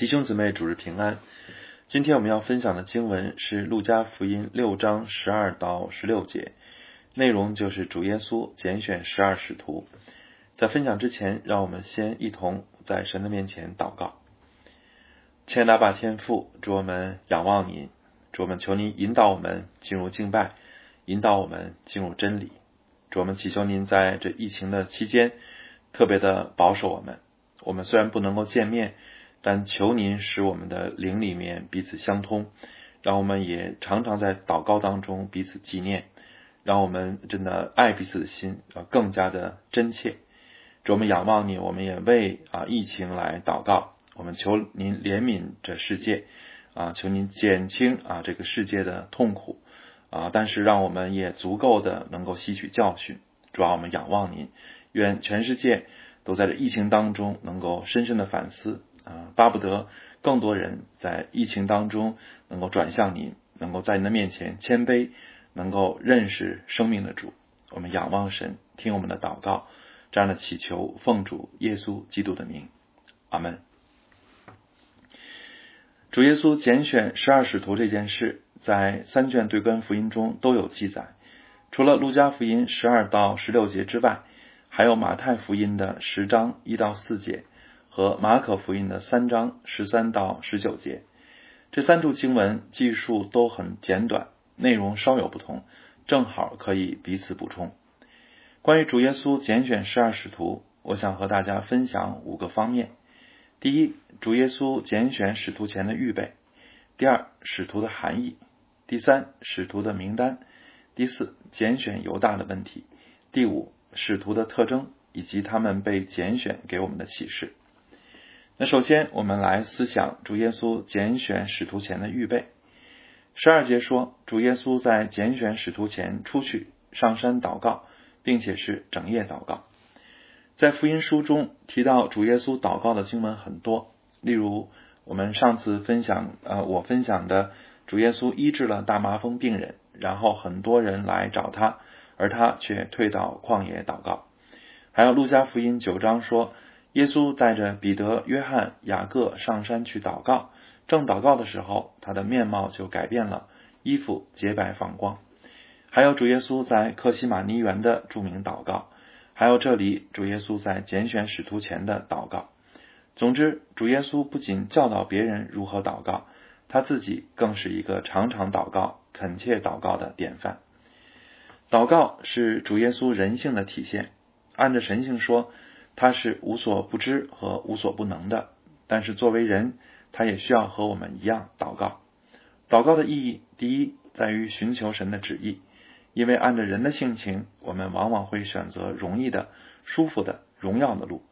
弟兄姊妹，主日平安。今天我们要分享的经文是《路加福音》六章十二到十六节，内容就是主耶稣拣选十二使徒。在分享之前，让我们先一同在神的面前祷告。亲爱的爸天父，主我们仰望您，主我们求您引导我们进入敬拜，引导我们进入真理。主我们祈求您在这疫情的期间特别的保守我们。我们虽然不能够见面。但求您使我们的灵里面彼此相通，让我们也常常在祷告当中彼此纪念，让我们真的爱彼此的心啊更加的真切。主，我们仰望你，我们也为啊疫情来祷告。我们求您怜悯这世界啊，求您减轻啊这个世界的痛苦啊，但是让我们也足够的能够吸取教训。主要我们仰望您，愿全世界都在这疫情当中能够深深的反思。啊，巴不得更多人在疫情当中能够转向您，能够在您的面前谦卑，能够认识生命的主。我们仰望神，听我们的祷告，这样的祈求，奉主耶稣基督的名，阿门。主耶稣拣选十二使徒这件事，在三卷对根福音中都有记载。除了路加福音十二到十六节之外，还有马太福音的十章一到四节。和马可福音的三章十三到十九节，这三处经文记述都很简短，内容稍有不同，正好可以彼此补充。关于主耶稣拣选十二使徒，我想和大家分享五个方面：第一，主耶稣拣选使徒前的预备；第二，使徒的含义；第三，使徒的名单；第四，拣选犹大的问题；第五，使徒的特征以及他们被拣选给我们的启示。那首先，我们来思想主耶稣拣选使徒前的预备。十二节说，主耶稣在拣选使徒前出去上山祷告，并且是整夜祷告。在福音书中提到主耶稣祷告的经文很多，例如我们上次分享，呃，我分享的主耶稣医治了大麻风病人，然后很多人来找他，而他却退到旷野祷告。还有路加福音九章说。耶稣带着彼得、约翰、雅各上山去祷告，正祷告的时候，他的面貌就改变了，衣服洁白放光。还有主耶稣在克西马尼园的著名祷告，还有这里主耶稣在拣选使徒前的祷告。总之，主耶稣不仅教导别人如何祷告，他自己更是一个常常祷告、恳切祷告的典范。祷告是主耶稣人性的体现，按着神性说。他是无所不知和无所不能的，但是作为人，他也需要和我们一样祷告。祷告的意义，第一在于寻求神的旨意，因为按照人的性情，我们往往会选择容易的、舒服的、荣耀的路，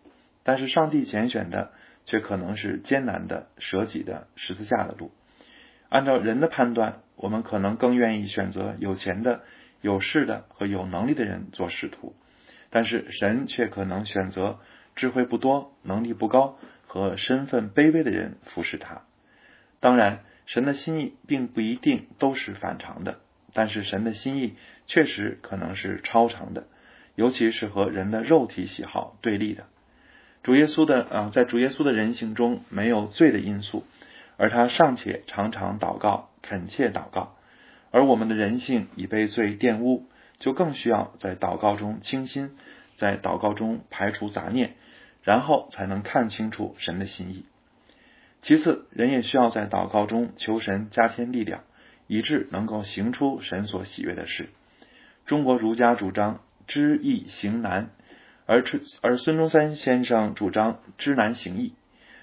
但是上帝拣选的却可能是艰难的、舍己的十字架的路。按照人的判断，我们可能更愿意选择有钱的、有势的和有能力的人做使徒。但是神却可能选择智慧不多、能力不高和身份卑微的人服侍他。当然，神的心意并不一定都是反常的，但是神的心意确实可能是超常的，尤其是和人的肉体喜好对立的。主耶稣的啊，在主耶稣的人性中没有罪的因素，而他尚且常常祷告、恳切祷告，而我们的人性已被罪玷污。就更需要在祷告中清心，在祷告中排除杂念，然后才能看清楚神的心意。其次，人也需要在祷告中求神加添力量，以致能够行出神所喜悦的事。中国儒家主张知易行难，而而孙中山先生主张知难行易。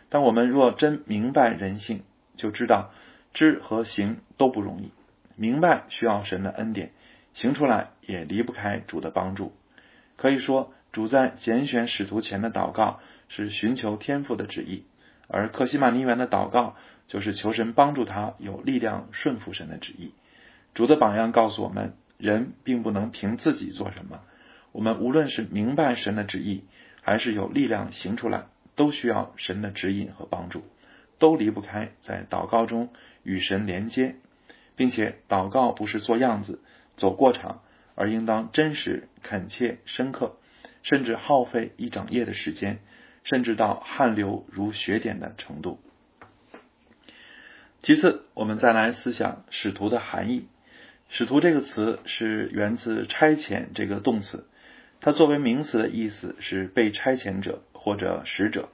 但我们若真明白人性，就知道知和行都不容易。明白需要神的恩典。行出来也离不开主的帮助。可以说，主在拣选使徒前的祷告是寻求天父的旨意，而克西玛尼园的祷告就是求神帮助他有力量顺服神的旨意。主的榜样告诉我们，人并不能凭自己做什么。我们无论是明白神的旨意，还是有力量行出来，都需要神的指引和帮助，都离不开在祷告中与神连接，并且祷告不是做样子。走过场，而应当真实、恳切、深刻，甚至耗费一整夜的时间，甚至到汗流如血点的程度。其次，我们再来思想使徒的含义。使徒这个词是源自差遣这个动词，它作为名词的意思是被差遣者或者使者。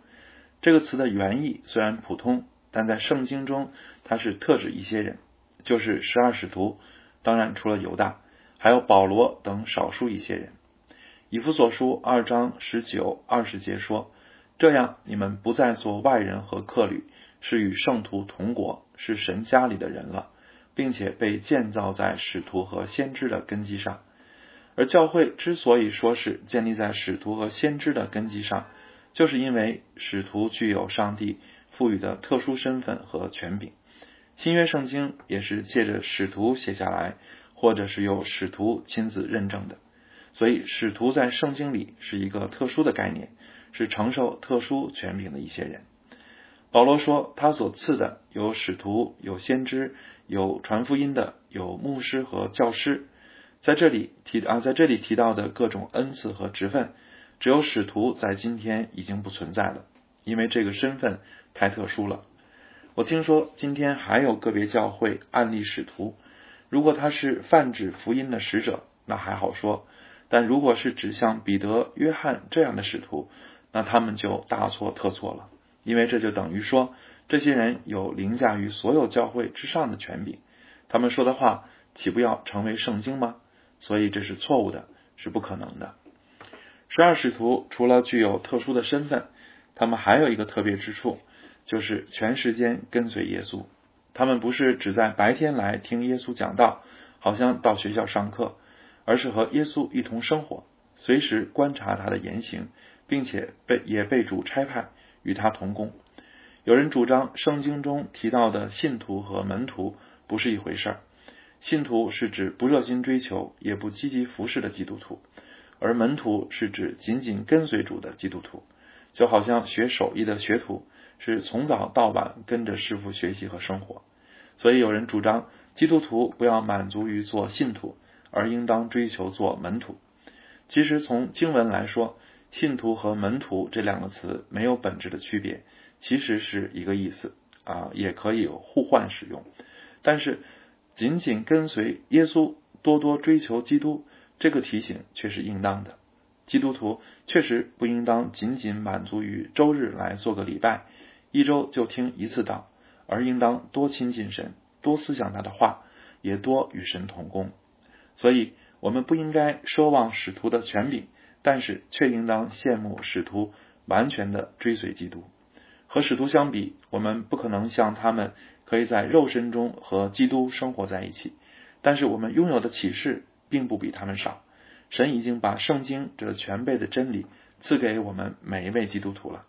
这个词的原意虽然普通，但在圣经中它是特指一些人，就是十二使徒，当然除了犹大，还有保罗等少数一些人。以弗所书二章十九二十节说：“这样你们不再做外人和客旅。”是与圣徒同国，是神家里的人了，并且被建造在使徒和先知的根基上。而教会之所以说是建立在使徒和先知的根基上，就是因为使徒具有上帝赋予的特殊身份和权柄。新约圣经也是借着使徒写下来，或者是由使徒亲自认证的。所以，使徒在圣经里是一个特殊的概念，是承受特殊权柄的一些人。保罗说：“他所赐的有使徒，有先知，有传福音的，有牧师和教师。在这里提啊，在这里提到的各种恩赐和职分，只有使徒在今天已经不存在了，因为这个身份太特殊了。我听说今天还有个别教会案例使徒，如果他是泛指福音的使者，那还好说；但如果是指向彼得、约翰这样的使徒，那他们就大错特错了。”因为这就等于说，这些人有凌驾于所有教会之上的权柄，他们说的话岂不要成为圣经吗？所以这是错误的，是不可能的。十二使徒除了具有特殊的身份，他们还有一个特别之处，就是全时间跟随耶稣。他们不是只在白天来听耶稣讲道，好像到学校上课，而是和耶稣一同生活，随时观察他的言行，并且被也被主差派。与他同工。有人主张圣经中提到的信徒和门徒不是一回事儿。信徒是指不热心追求也不积极服侍的基督徒，而门徒是指紧紧跟随主的基督徒。就好像学手艺的学徒是从早到晚跟着师傅学习和生活。所以有人主张基督徒不要满足于做信徒，而应当追求做门徒。其实从经文来说。信徒和门徒这两个词没有本质的区别，其实是一个意思啊，也可以互换使用。但是，仅仅跟随耶稣，多多追求基督，这个提醒却是应当的。基督徒确实不应当仅仅满足于周日来做个礼拜，一周就听一次道，而应当多亲近神，多思想他的话，也多与神同工。所以，我们不应该奢望使徒的权柄。但是却应当羡慕使徒完全的追随基督。和使徒相比，我们不可能像他们可以在肉身中和基督生活在一起。但是我们拥有的启示并不比他们少。神已经把圣经这全备的真理赐给我们每一位基督徒了，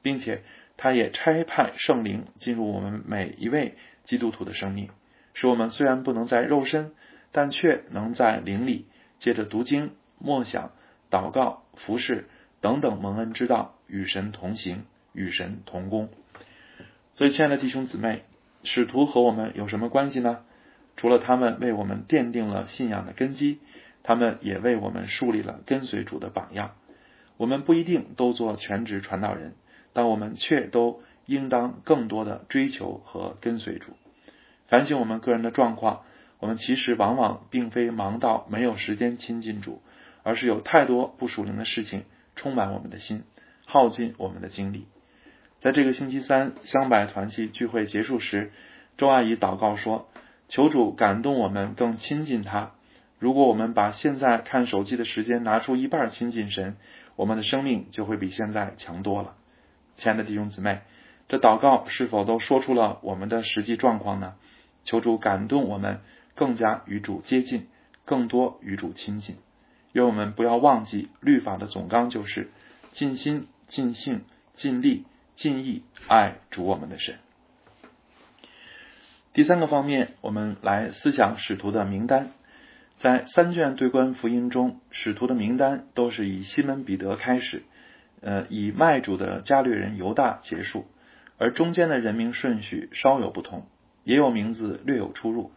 并且他也差派圣灵进入我们每一位基督徒的生命，使我们虽然不能在肉身，但却能在灵里借着读经默想。祷告、服侍等等蒙恩之道，与神同行，与神同工。所以，亲爱的弟兄姊妹，使徒和我们有什么关系呢？除了他们为我们奠定了信仰的根基，他们也为我们树立了跟随主的榜样。我们不一定都做全职传道人，但我们却都应当更多的追求和跟随主。反省我们个人的状况，我们其实往往并非忙到没有时间亲近主。而是有太多不属灵的事情充满我们的心，耗尽我们的精力。在这个星期三香柏团契聚会结束时，周阿姨祷告说：“求主感动我们更亲近他。如果我们把现在看手机的时间拿出一半亲近神，我们的生命就会比现在强多了。”亲爱的弟兄姊妹，这祷告是否都说出了我们的实际状况呢？求主感动我们更加与主接近，更多与主亲近。愿我们不要忘记律法的总纲，就是尽心、尽性、尽力、尽意爱主我们的神。第三个方面，我们来思想使徒的名单。在三卷对观福音中，使徒的名单都是以西门彼得开始，呃，以卖主的加略人犹大结束，而中间的人名顺序稍有不同，也有名字略有出入。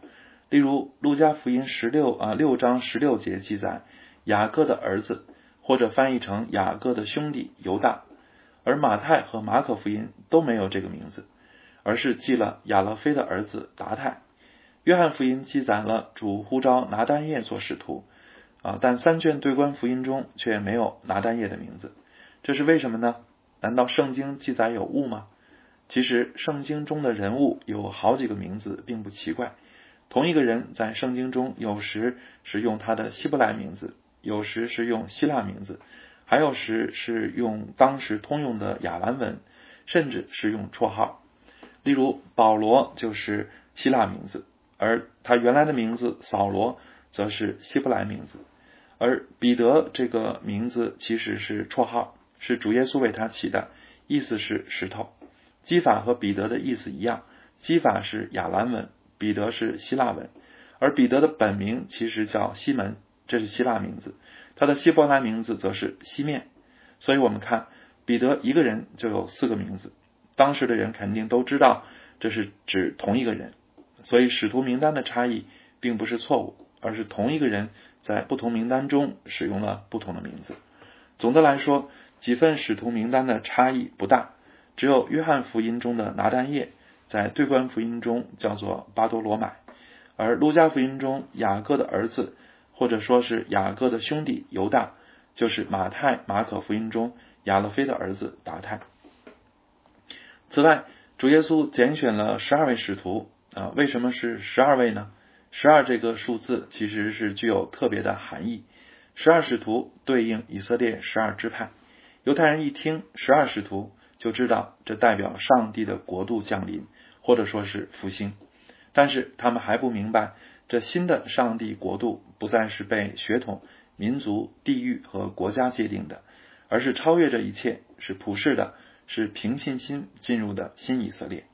例如，路加福音十六啊六章十六节记载。雅各的儿子，或者翻译成雅各的兄弟犹大，而马太和马可福音都没有这个名字。而是记了亚勒菲的儿子达泰。约翰福音记载了主呼召拿丹叶做使徒，啊，但三卷对观福音中却没有拿丹叶的名字，这是为什么呢？难道圣经记载有误吗？其实圣经中的人物有好几个名字，并不奇怪。同一个人在圣经中有时是用他的希伯来名字，有时是用希腊名字，还有时是用当时通用的亚兰文，甚至是用绰号。例如保罗就是希腊名字。而他原来的名字扫罗则是希伯来名字，而彼得这个名字其实是绰号，是主耶稣为他起的，意思是石头。基法和彼得的意思一样，基法是亚兰文，彼得是希腊文。而彼得的本名其实叫西门，这是希腊名字，他的希伯来名字则是西面。所以我们看彼得一个人就有四个名字，当时的人肯定都知道这是指同一个人。所以使徒名单的差异并不是错误，而是同一个人在不同名单中使用了不同的名字。总的来说，几份使徒名单的差异不大，只有约翰福音中的拿丹叶在对观福音中叫做巴多罗买，而路加福音中雅各的儿子或者说是雅各的兄弟犹大，就是马太、马可福音中亚勒菲的儿子达泰。此外，主耶稣拣选了十二位使徒。啊，为什么是十二位呢？十二这个数字其实是具有特别的含义。十二使徒对应以色列十二支派，犹太人一听十二使徒，就知道这代表上帝的国度降临，或者说是复兴。但是他们还不明白，这新的上帝国度不再是被血统、民族、地域和国家界定的，而是超越这一切，是普世的，是凭信心进入的新以色列。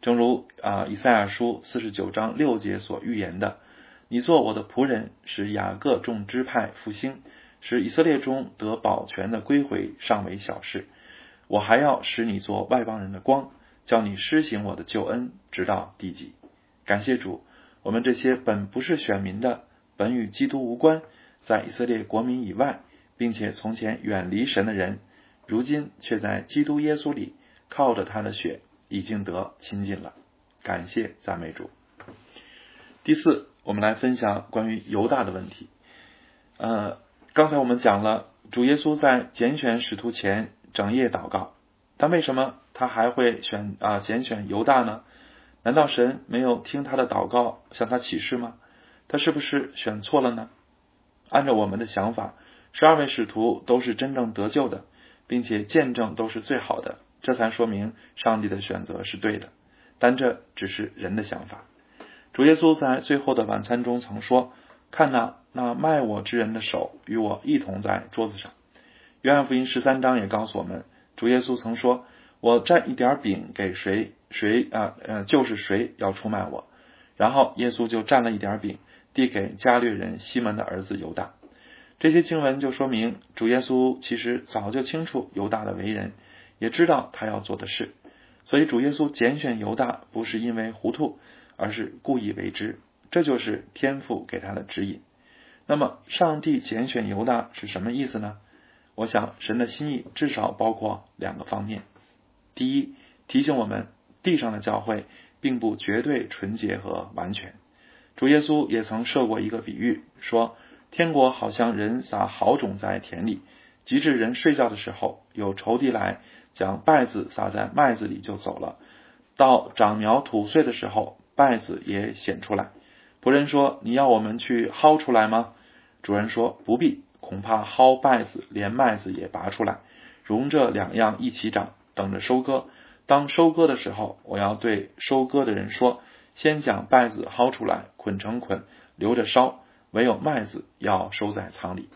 正如啊，以赛亚书四十九章六节所预言的：“你做我的仆人，使雅各众支派复兴，使以色列中得保全的归回，尚为小事。我还要使你做外邦人的光，叫你施行我的救恩，直到地极。”感谢主，我们这些本不是选民的，本与基督无关，在以色列国民以外，并且从前远离神的人，如今却在基督耶稣里靠着他的血。已经得亲近了，感谢赞美主。第四，我们来分享关于犹大的问题。呃，刚才我们讲了，主耶稣在拣选使徒前整夜祷告，但为什么他还会选啊拣选犹大呢？难道神没有听他的祷告，向他启示吗？他是不是选错了呢？按照我们的想法，十二位使徒都是真正得救的，并且见证都是最好的。这才说明上帝的选择是对的，但这只是人的想法。主耶稣在最后的晚餐中曾说：“看呐那卖我之人的手与我一同在桌子上。”约翰福音十三章也告诉我们，主耶稣曾说：“我蘸一点饼给谁，谁啊呃就是谁要出卖我。”然后耶稣就蘸了一点饼，递给加略人西门的儿子犹大。这些经文就说明主耶稣其实早就清楚犹大的为人。也知道他要做的事，所以主耶稣拣选犹大不是因为糊涂，而是故意为之。这就是天父给他的指引。那么，上帝拣选犹大是什么意思呢？我想，神的心意至少包括两个方面：第一，提醒我们地上的教会并不绝对纯洁和完全。主耶稣也曾设过一个比喻，说天国好像人撒好种在田里，及至人睡觉的时候，有仇敌来。将稗子撒在麦子里就走了。到长苗吐穗的时候，稗子也显出来。仆人说：“你要我们去薅出来吗？”主人说：“不必，恐怕薅稗子连麦子也拔出来，容这两样一起长，等着收割。当收割的时候，我要对收割的人说：先将稗子薅出来，捆成捆，留着烧；唯有麦子要收在仓里。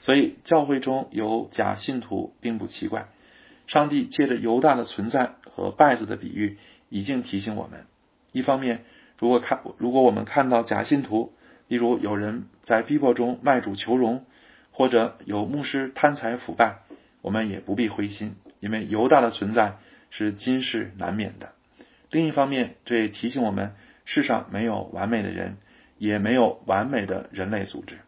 所以教会中有假信徒，并不奇怪。”上帝借着犹大的存在和稗子的比喻，已经提醒我们：一方面，如果看如果我们看到假信徒，例如有人在逼迫中卖主求荣，或者有牧师贪财腐败，我们也不必灰心，因为犹大的存在是今世难免的。另一方面，这也提醒我们：世上没有完美的人，也没有完美的人类组织，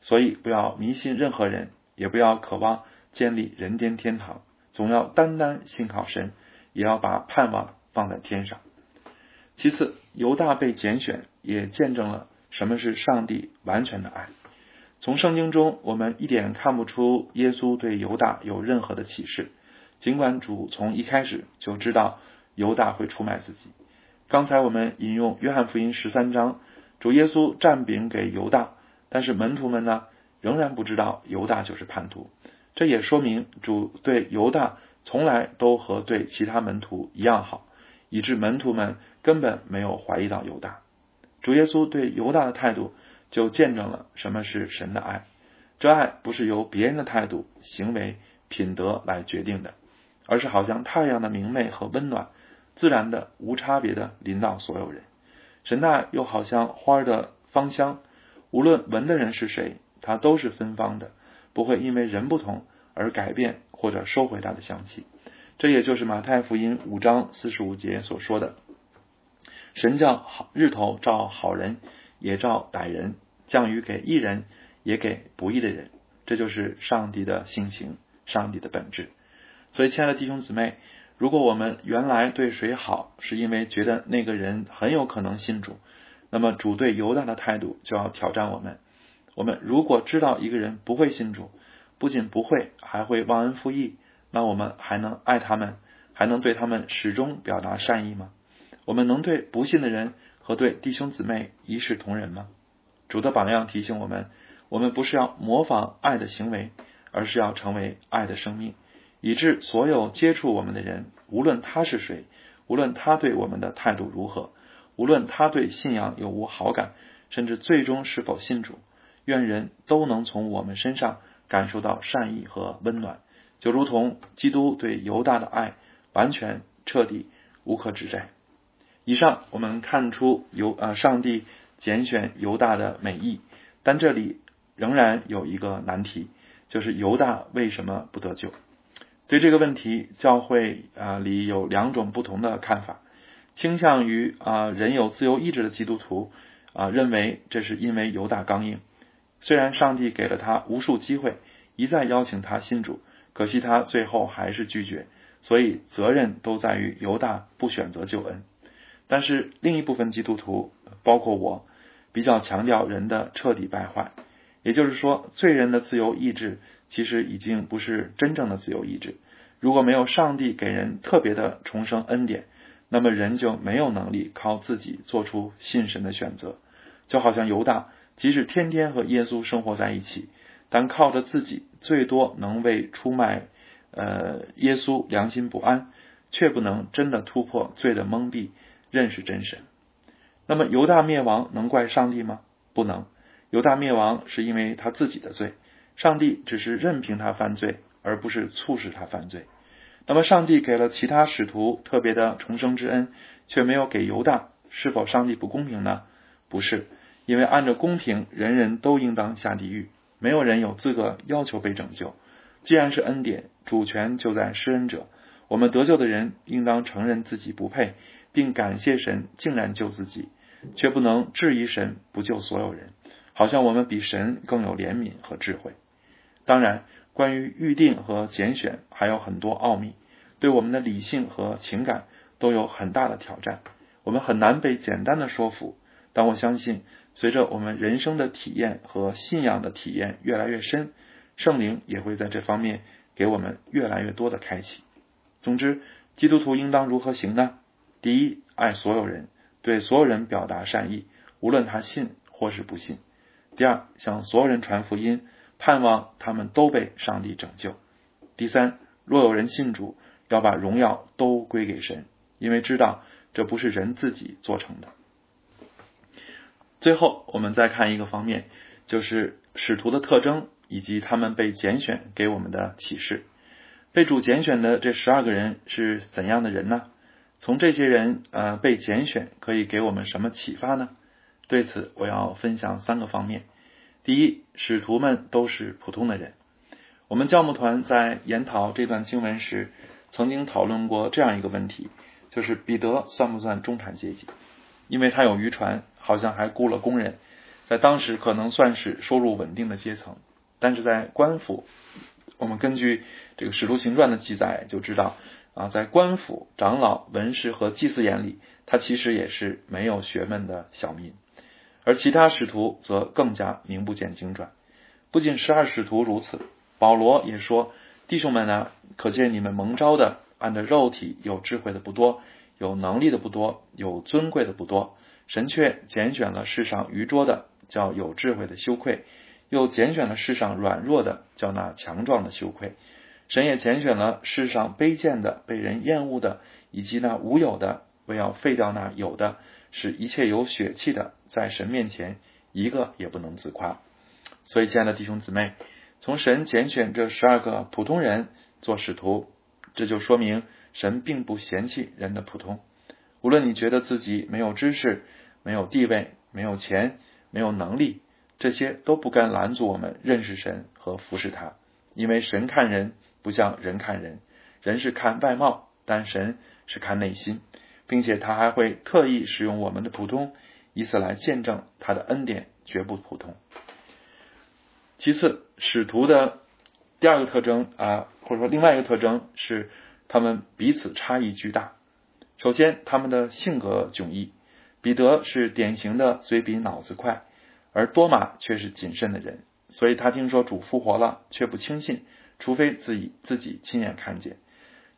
所以不要迷信任何人，也不要渴望建立人间天堂。总要单单信靠神，也要把盼望放在天上。其次，犹大被拣选，也见证了什么是上帝完全的爱。从圣经中，我们一点看不出耶稣对犹大有任何的启示，尽管主从一开始就知道犹大会出卖自己。刚才我们引用约翰福音十三章，主耶稣占饼给犹大，但是门徒们呢，仍然不知道犹大就是叛徒。这也说明主对犹大从来都和对其他门徒一样好。以致门徒们根本没有怀疑到犹大，主耶稣对犹大的态度就见证了什么是神的爱。这爱不是由别人的态度、行为、品德来决定的，而是好像太阳的明媚和温暖，自然的、无差别的临到所有人。神的爱又好像花的芳香，无论闻的人是谁，它都是芬芳的，不会因为人不同而改变或者收回它的香气。这也就是马太福音五章四十五节所说的：“神叫好日头照好人，也照歹人；降雨给义人，也给不义的人。”这就是上帝的性情，上帝的本质。所以，亲爱的弟兄姊妹，如果我们原来对谁好，是因为觉得那个人很有可能信主，那么主对犹大的态度就要挑战我们。我们如果知道一个人不会信主，不仅不会，还会忘恩负义。那我们还能爱他们，还能对他们始终表达善意吗？我们能对不信的人和对弟兄姊妹一视同仁吗？主的榜样提醒我们：我们不是要模仿爱的行为，而是要成为爱的生命，以致所有接触我们的人，无论他是谁，无论他对我们的态度如何，无论他对信仰有无好感，甚至最终是否信主，愿人都能从我们身上感受到善意和温暖。就如同基督对犹大的爱完全彻底无可指摘。以上我们看出犹啊上帝拣选犹大的美意，但这里仍然有一个难题，就是犹大为什么不得救？对这个问题，教会啊里有两种不同的看法。倾向于啊人有自由意志的基督徒啊认为这是因为犹大刚硬，虽然上帝给了他无数机会，一再邀请他信主。可惜他最后还是拒绝，所以责任都在于犹大不选择救恩。但是另一部分基督徒，包括我，比较强调人的彻底败坏，也就是说，罪人的自由意志其实已经不是真正的自由意志。如果没有上帝给人特别的重生恩典，那么人就没有能力靠自己做出信神的选择。就好像犹大，即使天天和耶稣生活在一起。但靠着自己，最多能为出卖呃耶稣良心不安，却不能真的突破罪的蒙蔽，认识真神。那么犹大灭亡能怪上帝吗？不能。犹大灭亡是因为他自己的罪，上帝只是任凭他犯罪，而不是促使他犯罪。那么上帝给了其他使徒特别的重生之恩，却没有给犹大，是否上帝不公平呢？不是，因为按照公平，人人都应当下地狱。没有人有资格要求被拯救。既然是恩典，主权就在施恩者。我们得救的人应当承认自己不配，并感谢神竟然救自己，却不能质疑神不救所有人，好像我们比神更有怜悯和智慧。当然，关于预定和拣选还有很多奥秘，对我们的理性和情感都有很大的挑战。我们很难被简单的说服。但我相信。随着我们人生的体验和信仰的体验越来越深，圣灵也会在这方面给我们越来越多的开启。总之，基督徒应当如何行呢？第一，爱所有人，对所有人表达善意，无论他信或是不信。第二，向所有人传福音，盼望他们都被上帝拯救。第三，若有人信主，要把荣耀都归给神，因为知道这不是人自己做成的。最后，我们再看一个方面，就是使徒的特征以及他们被拣选给我们的启示。被主拣选的这十二个人是怎样的人呢？从这些人呃被拣选，可以给我们什么启发呢？对此，我要分享三个方面。第一，使徒们都是普通的人。我们教牧团在研讨这段经文时，曾经讨论过这样一个问题，就是彼得算不算中产阶级？因为他有渔船，好像还雇了工人，在当时可能算是收入稳定的阶层。但是在官府，我们根据这个《使徒行传》的记载就知道，啊，在官府、长老、文士和祭司眼里，他其实也是没有学问的小民。而其他使徒则更加名不见经传。不仅十二使徒如此，保罗也说：“弟兄们啊，可见你们蒙召的，按着肉体有智慧的不多，有能力的不多，有尊贵的不多。神却拣选了世上愚拙的，叫有智慧的羞愧；又拣选了世上软弱的，叫那强壮的羞愧。神也拣选了世上卑贱的、被人厌恶的，以及那无有的，为要废掉那有的，使一切有血气的，在神面前一个也不能自夸。”所以，亲爱的弟兄姊妹，从神拣选这十二个普通人做使徒，这就说明神并不嫌弃人的普通。无论你觉得自己没有知识、没有地位、没有钱、没有能力，这些都不该拦阻我们认识神和服侍他。因为神看人不像人看人，人是看外貌，但神是看内心，并且他还会特意使用我们的普通，以此来见证他的恩典绝不普通。其次，使徒的第二个特征啊，或者说另外一个特征是，他们彼此差异巨大。首先，他们的性格迥异。彼得是典型的嘴比脑子快，而多马却是谨慎的人，所以他听说主复活了，却不轻信，除非自己自己亲眼看见。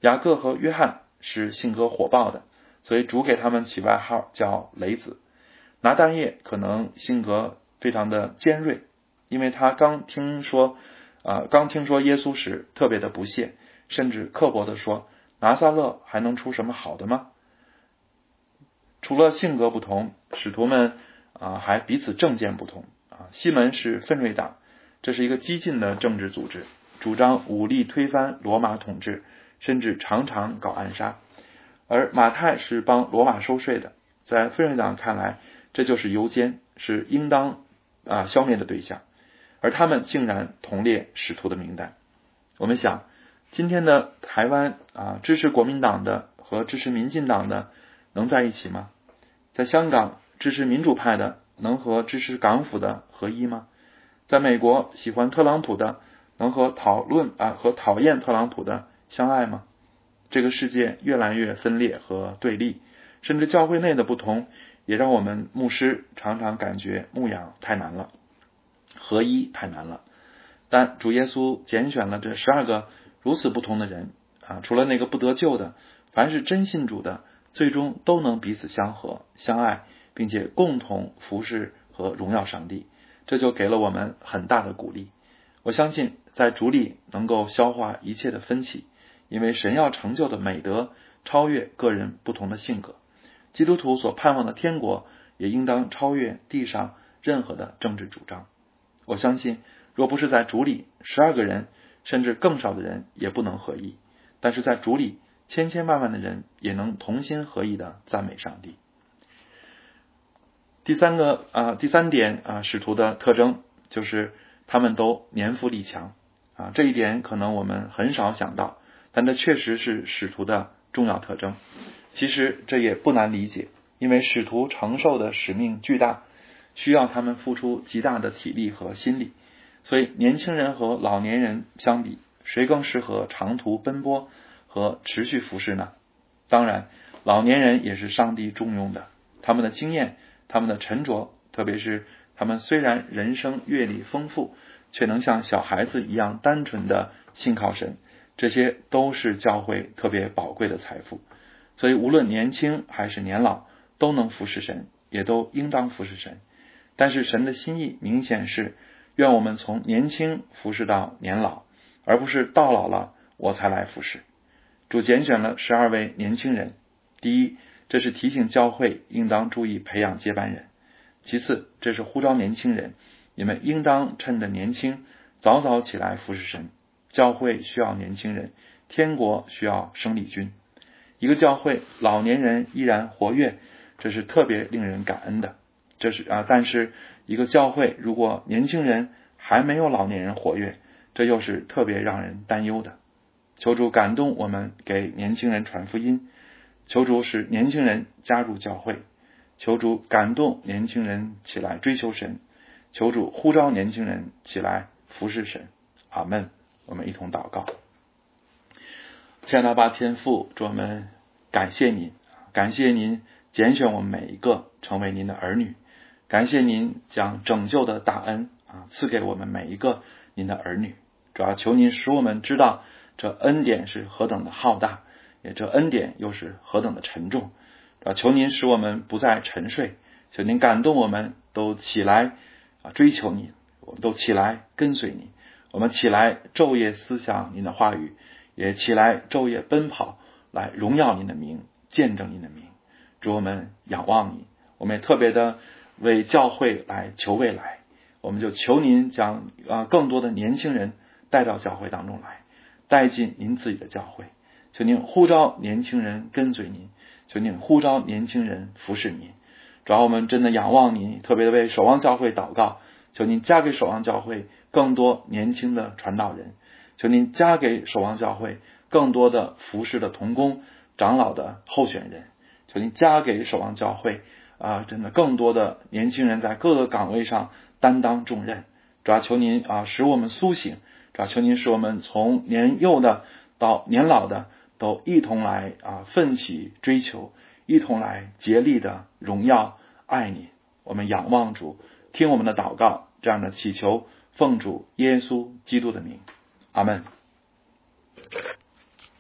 雅各和约翰是性格火爆的，所以主给他们起外号叫雷子。拿但业可能性格非常的尖锐。因为他刚听说，啊，刚听说耶稣时特别的不屑，甚至刻薄的说：“拿撒勒还能出什么好的吗？”除了性格不同，使徒们啊还彼此政见不同。啊，西门是奋锐党，这是一个激进的政治组织，主张武力推翻罗马统治，甚至常常搞暗杀。而马太是帮罗马收税的，在奋锐党看来，这就是游奸，是应当啊消灭的对象。而他们竟然同列使徒的名单。我们想，今天的台湾啊，支持国民党的和支持民进党的能在一起吗？在香港，支持民主派的能和支持港府的合一吗？在美国，喜欢特朗普的能和讨论啊和讨厌特朗普的相爱吗？这个世界越来越分裂和对立，甚至教会内的不同，也让我们牧师常常感觉牧养太难了。合一太难了，但主耶稣拣选了这十二个如此不同的人啊，除了那个不得救的，凡是真信主的，最终都能彼此相合、相爱，并且共同服侍和荣耀上帝。这就给了我们很大的鼓励。我相信在主里能够消化一切的分歧，因为神要成就的美德超越个人不同的性格。基督徒所盼望的天国也应当超越地上任何的政治主张。我相信，若不是在主里，十二个人甚至更少的人也不能合一；但是在主里，千千万万的人也能同心合意的赞美上帝。第三个啊，第三点啊，使徒的特征就是他们都年富力强啊，这一点可能我们很少想到，但这确实是使徒的重要特征。其实这也不难理解，因为使徒承受的使命巨大。需要他们付出极大的体力和心力，所以年轻人和老年人相比，谁更适合长途奔波和持续服侍呢？当然，老年人也是上帝重用的，他们的经验、他们的沉着，特别是他们虽然人生阅历丰富，却能像小孩子一样单纯的信靠神，这些都是教会特别宝贵的财富。所以，无论年轻还是年老，都能服侍神，也都应当服侍神。但是神的心意明显是，愿我们从年轻服侍到年老，而不是到老了我才来服侍。主拣选了十二位年轻人，第一，这是提醒教会应当注意培养接班人；其次，这是呼召年轻人，你们应当趁着年轻早早起来服侍神。教会需要年轻人，天国需要生力军。一个教会老年人依然活跃，这是特别令人感恩的。这是啊，但是一个教会如果年轻人还没有老年人活跃，这又是特别让人担忧的。求主感动我们，给年轻人传福音；求主使年轻人加入教会；求主感动年轻人起来追求神；求主呼召年轻人起来服侍神。阿门。我们一同祷告。亲爱的爸天父，主我们感谢您，感谢您拣选我们每一个成为您的儿女，感谢您将拯救的大恩啊赐给我们每一个您的儿女。主要求您使我们知道这恩典是何等的浩大，也这恩典又是何等的沉重。主要求您使我们不再沉睡，求您感动我们都起来啊追求您，我们都起来跟随您，我们起来昼夜思想您的话语。也起来，昼夜奔跑，来荣耀您的名，见证您的名。主我们仰望你，我们也特别的为教会来求未来。我们就求您将啊更多的年轻人带到教会当中来，带进您自己的教会。求您呼召年轻人跟随您，求您呼召年轻人服侍您。主要我们真的仰望您，特别的为守望教会祷告，求您加给守望教会更多年轻的传道人。求您加给守望教会更多的服侍的童工、长老的候选人。求您加给守望教会啊，真的更多的年轻人在各个岗位上担当重任。主要求您啊，使我们苏醒。主要求您使我们从年幼的到年老的都一同来啊，奋起追求，一同来竭力的荣耀爱你。我们仰望主，听我们的祷告，这样的祈求，奉主耶稣基督的名。阿门。